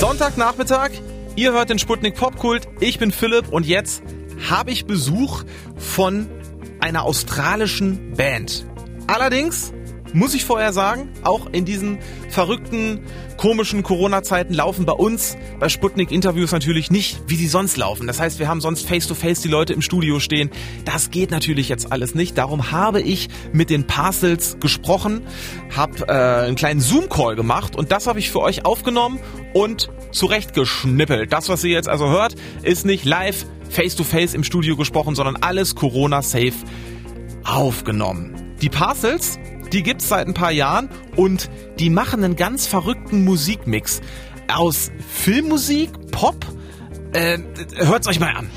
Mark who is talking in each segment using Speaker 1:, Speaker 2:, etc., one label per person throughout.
Speaker 1: Sonntagnachmittag, ihr hört den Sputnik Popkult, ich bin Philipp und jetzt habe ich Besuch von einer australischen Band. Allerdings muss ich vorher sagen, auch in diesen verrückten, komischen Corona-Zeiten laufen bei uns bei Sputnik Interviews natürlich nicht, wie sie sonst laufen. Das heißt, wir haben sonst face-to-face -face die Leute im Studio stehen. Das geht natürlich jetzt alles nicht. Darum habe ich mit den Parcels gesprochen, habe äh, einen kleinen Zoom-Call gemacht und das habe ich für euch aufgenommen und zurechtgeschnippelt. Das, was ihr jetzt also hört, ist nicht live face-to-face -face im Studio gesprochen, sondern alles Corona-safe aufgenommen. Die Parcels die gibt's seit ein paar Jahren und die machen einen ganz verrückten Musikmix aus Filmmusik, Pop. Äh, hört's euch mal an.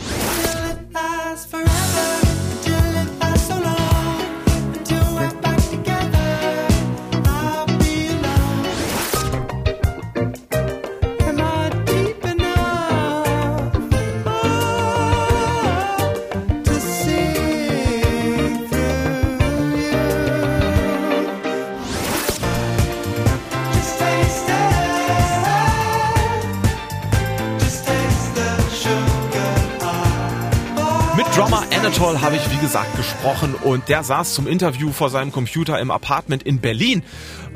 Speaker 1: Drummer Anatol habe ich wie gesagt gesprochen und der saß zum Interview vor seinem Computer im Apartment in Berlin.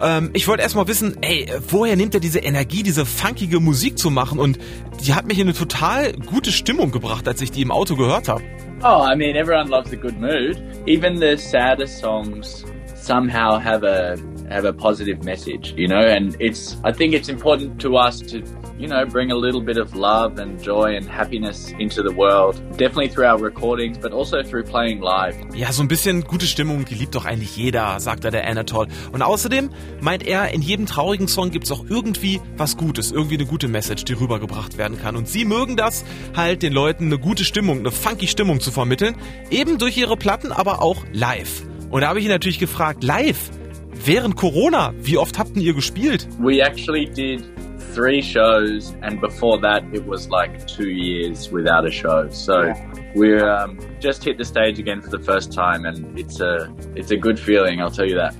Speaker 1: Ähm, ich wollte erstmal wissen, ey, woher nimmt er diese Energie, diese funkige Musik zu machen und die hat mich in eine total gute Stimmung gebracht, als ich die im Auto gehört habe.
Speaker 2: Oh, I mean, everyone loves a good mood. Even the sadder songs somehow have a have a positive message, you know, and it's I think it's important to us to you know, bring a little bit of love and joy and happiness into the world. Definitely through our recordings, but also through playing live.
Speaker 1: Ja, so ein bisschen gute Stimmung, die liebt doch eigentlich jeder, sagt er der Anatol. Und außerdem meint er, in jedem traurigen Song gibt's auch irgendwie was Gutes, irgendwie eine gute Message, die rübergebracht werden kann. Und sie mögen das, halt den Leuten eine gute Stimmung, eine funky Stimmung zu vermitteln, eben durch ihre Platten, aber auch live. Und da habe ich ihn natürlich gefragt, live, während Corona, wie oft habt ihr gespielt?
Speaker 2: We actually did three shows, and before that, it was like two years without a show. So we're um, just hit the stage again for the first time, and it's a it's a good feeling. I'll tell you that.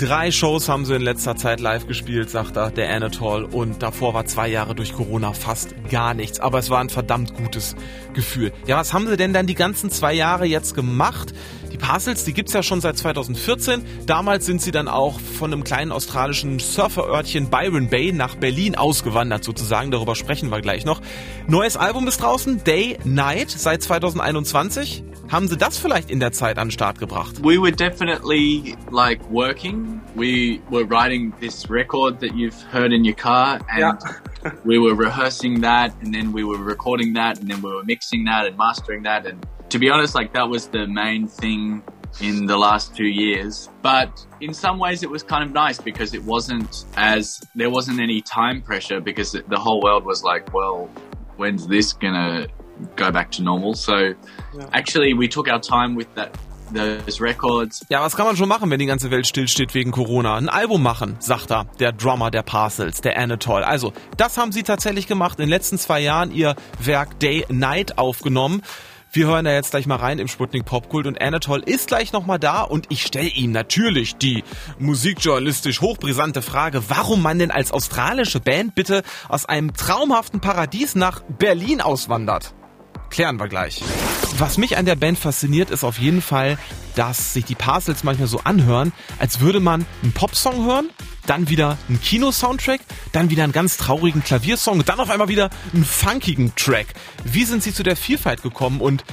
Speaker 1: Drei Shows haben sie in letzter Zeit live gespielt, sagt er, der Anatol. Und davor war zwei Jahre durch Corona fast gar nichts. Aber es war ein verdammt gutes Gefühl. Ja, was haben sie denn dann die ganzen zwei Jahre jetzt gemacht? Die Parcels, die gibt's ja schon seit 2014. Damals sind sie dann auch von einem kleinen australischen Surferörtchen Byron Bay nach Berlin ausgewandert sozusagen. Darüber sprechen wir gleich noch. Neues Album ist draußen, Day Night, seit 2021. Haben Sie das vielleicht in der Zeit an den Start gebracht?
Speaker 2: We were definitely like working. We were writing this record that you've heard in your car and yeah. we were rehearsing that and then we were recording that and then we were mixing that and mastering that and to be honest like that was the main thing in the last two years. But in some ways, it was kind of nice because it wasn't as there wasn't any time pressure because the whole world was like, well, when's this gonna go back to normal. So yeah. actually, we took our time with that. Those records.
Speaker 1: Ja, was kann man schon machen, wenn die ganze Welt stillsteht wegen Corona? Ein Album machen, sagt er, der Drummer der Parcels, der Anatol. Also, das haben sie tatsächlich gemacht. In den letzten zwei Jahren ihr Werk Day Night aufgenommen. Wir hören da jetzt gleich mal rein im Sputnik Popkult und Anatol ist gleich nochmal da und ich stelle ihm natürlich die musikjournalistisch hochbrisante Frage, warum man denn als australische Band bitte aus einem traumhaften Paradies nach Berlin auswandert. Klären wir gleich. Was mich an der Band fasziniert, ist auf jeden Fall, dass sich die Parcels manchmal so anhören, als würde man einen Popsong hören, dann wieder einen Kino-Soundtrack, dann wieder einen ganz traurigen Klaviersong und dann auf einmal wieder einen funkigen Track. Wie sind Sie zu der Vielfalt gekommen und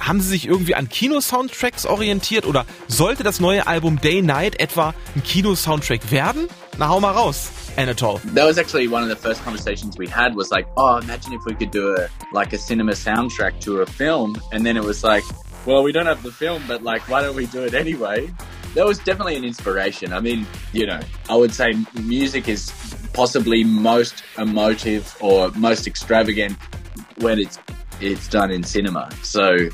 Speaker 1: haben Sie sich irgendwie an Kino-Soundtracks orientiert oder sollte das neue Album Day Night etwa ein Kino-Soundtrack werden? Na hau mal raus. Anatol.
Speaker 2: That was actually one of the first conversations we had was like, oh, imagine if we could do a like a cinema soundtrack to a film. And then it was like, well, we don't have the film, but like, why don't we do it anyway? That was definitely an inspiration. I mean, you know, I would say music is possibly most emotive or most extravagant when it's it's done in cinema. So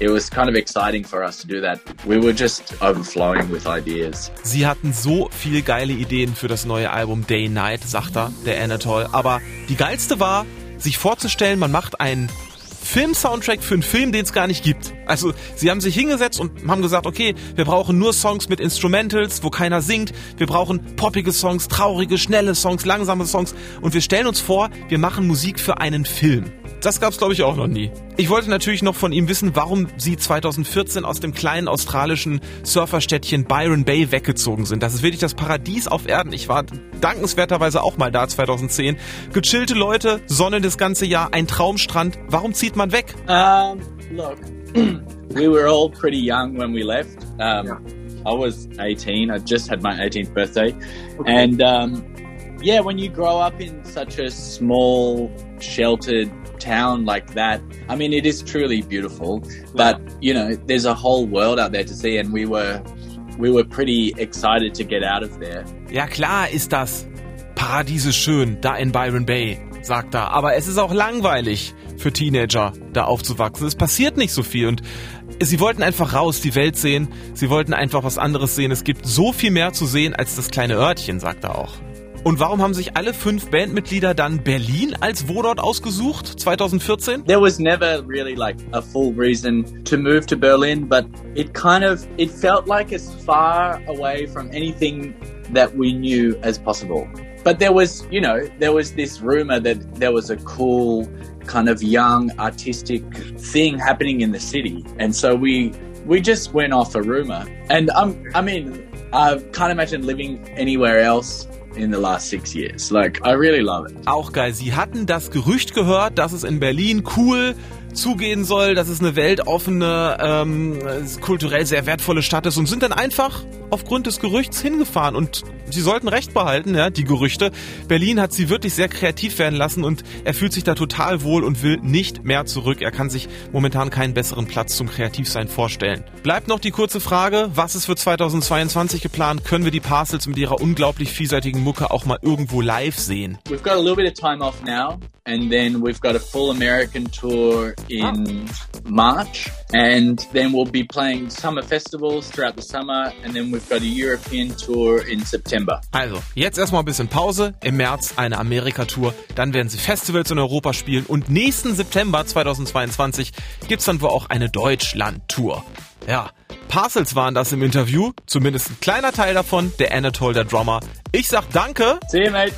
Speaker 2: it was kind of exciting for us to do that. We were just overflowing with ideas.
Speaker 1: Sie hatten so viele geile Ideen für das neue Album Day Night, sagt er, der Anatol. Aber die geilste war, sich vorzustellen, man macht ein Film-Soundtrack für einen Film, den es gar nicht gibt. Also sie haben sich hingesetzt und haben gesagt, okay, wir brauchen nur Songs mit Instrumentals, wo keiner singt. Wir brauchen poppige Songs, traurige, schnelle Songs, langsame Songs. Und wir stellen uns vor, wir machen Musik für einen Film. Das gab's glaube ich auch noch nie. Ich wollte natürlich noch von ihm wissen, warum sie 2014 aus dem kleinen australischen Surferstädtchen Byron Bay weggezogen sind. Das ist wirklich das Paradies auf Erden. Ich war dankenswerterweise auch mal da 2010. Gechillte Leute, Sonne das ganze Jahr, ein Traumstrand. Warum zieht man weg?
Speaker 2: Um, look, we were all pretty young when we left. Um, yeah. I was 18. I just had my 18th birthday. Okay. And um, yeah, when you grow up in such a small, sheltered town like that. I mean, it is truly beautiful, but you know, there's a whole world out there to see, and we were we were pretty excited to get out of there.
Speaker 1: Ja, klar ist das Paradiese schön da in Byron Bay, sagt er. Aber es ist auch langweilig für Teenager da aufzuwachsen. Es passiert nicht so viel und sie wollten einfach raus, die Welt sehen. Sie wollten einfach was anderes sehen. Es gibt so viel mehr zu sehen als das kleine Örtchen, sagt er auch. Und warum haben sich alle fünf Bandmitglieder dann Berlin als Wohnort ausgesucht 2014?
Speaker 2: There was never really like a full reason to move to Berlin, but it kind of it felt like as far away from anything that we knew as possible. But there was, you know, there was this rumor that there was a cool kind of young artistic thing happening in the city. And so we we just went off a rumor. And um, I mean, I can't imagine living anywhere else in the last six years. Like, I really love it.
Speaker 1: Auch geil. Sie hatten das Gerücht gehört, dass es in Berlin cool zugehen soll, dass es eine weltoffene, ähm, kulturell sehr wertvolle Stadt ist und sind dann einfach aufgrund des Gerüchts hingefahren und sie sollten recht behalten, ja, die Gerüchte. Berlin hat sie wirklich sehr kreativ werden lassen und er fühlt sich da total wohl und will nicht mehr zurück. Er kann sich momentan keinen besseren Platz zum Kreativsein vorstellen. Bleibt noch die kurze Frage, was ist für 2022 geplant? Können wir die Parcels mit ihrer unglaublich vielseitigen Mucke auch mal irgendwo live sehen?
Speaker 2: We've got a little bit of time off now and then we've got a full American tour in March and then we'll be playing summer festivals throughout the summer and then we've got a European tour in September.
Speaker 1: Also, jetzt erstmal ein bisschen Pause, im März eine Amerika-Tour, dann werden sie Festivals in Europa spielen und nächsten September 2022 gibt's dann wohl auch eine Deutschland-Tour. Ja, Parcels waren das im Interview, zumindest ein kleiner Teil davon, der Anatole, der Drummer. Ich sag danke.
Speaker 2: See you, mate.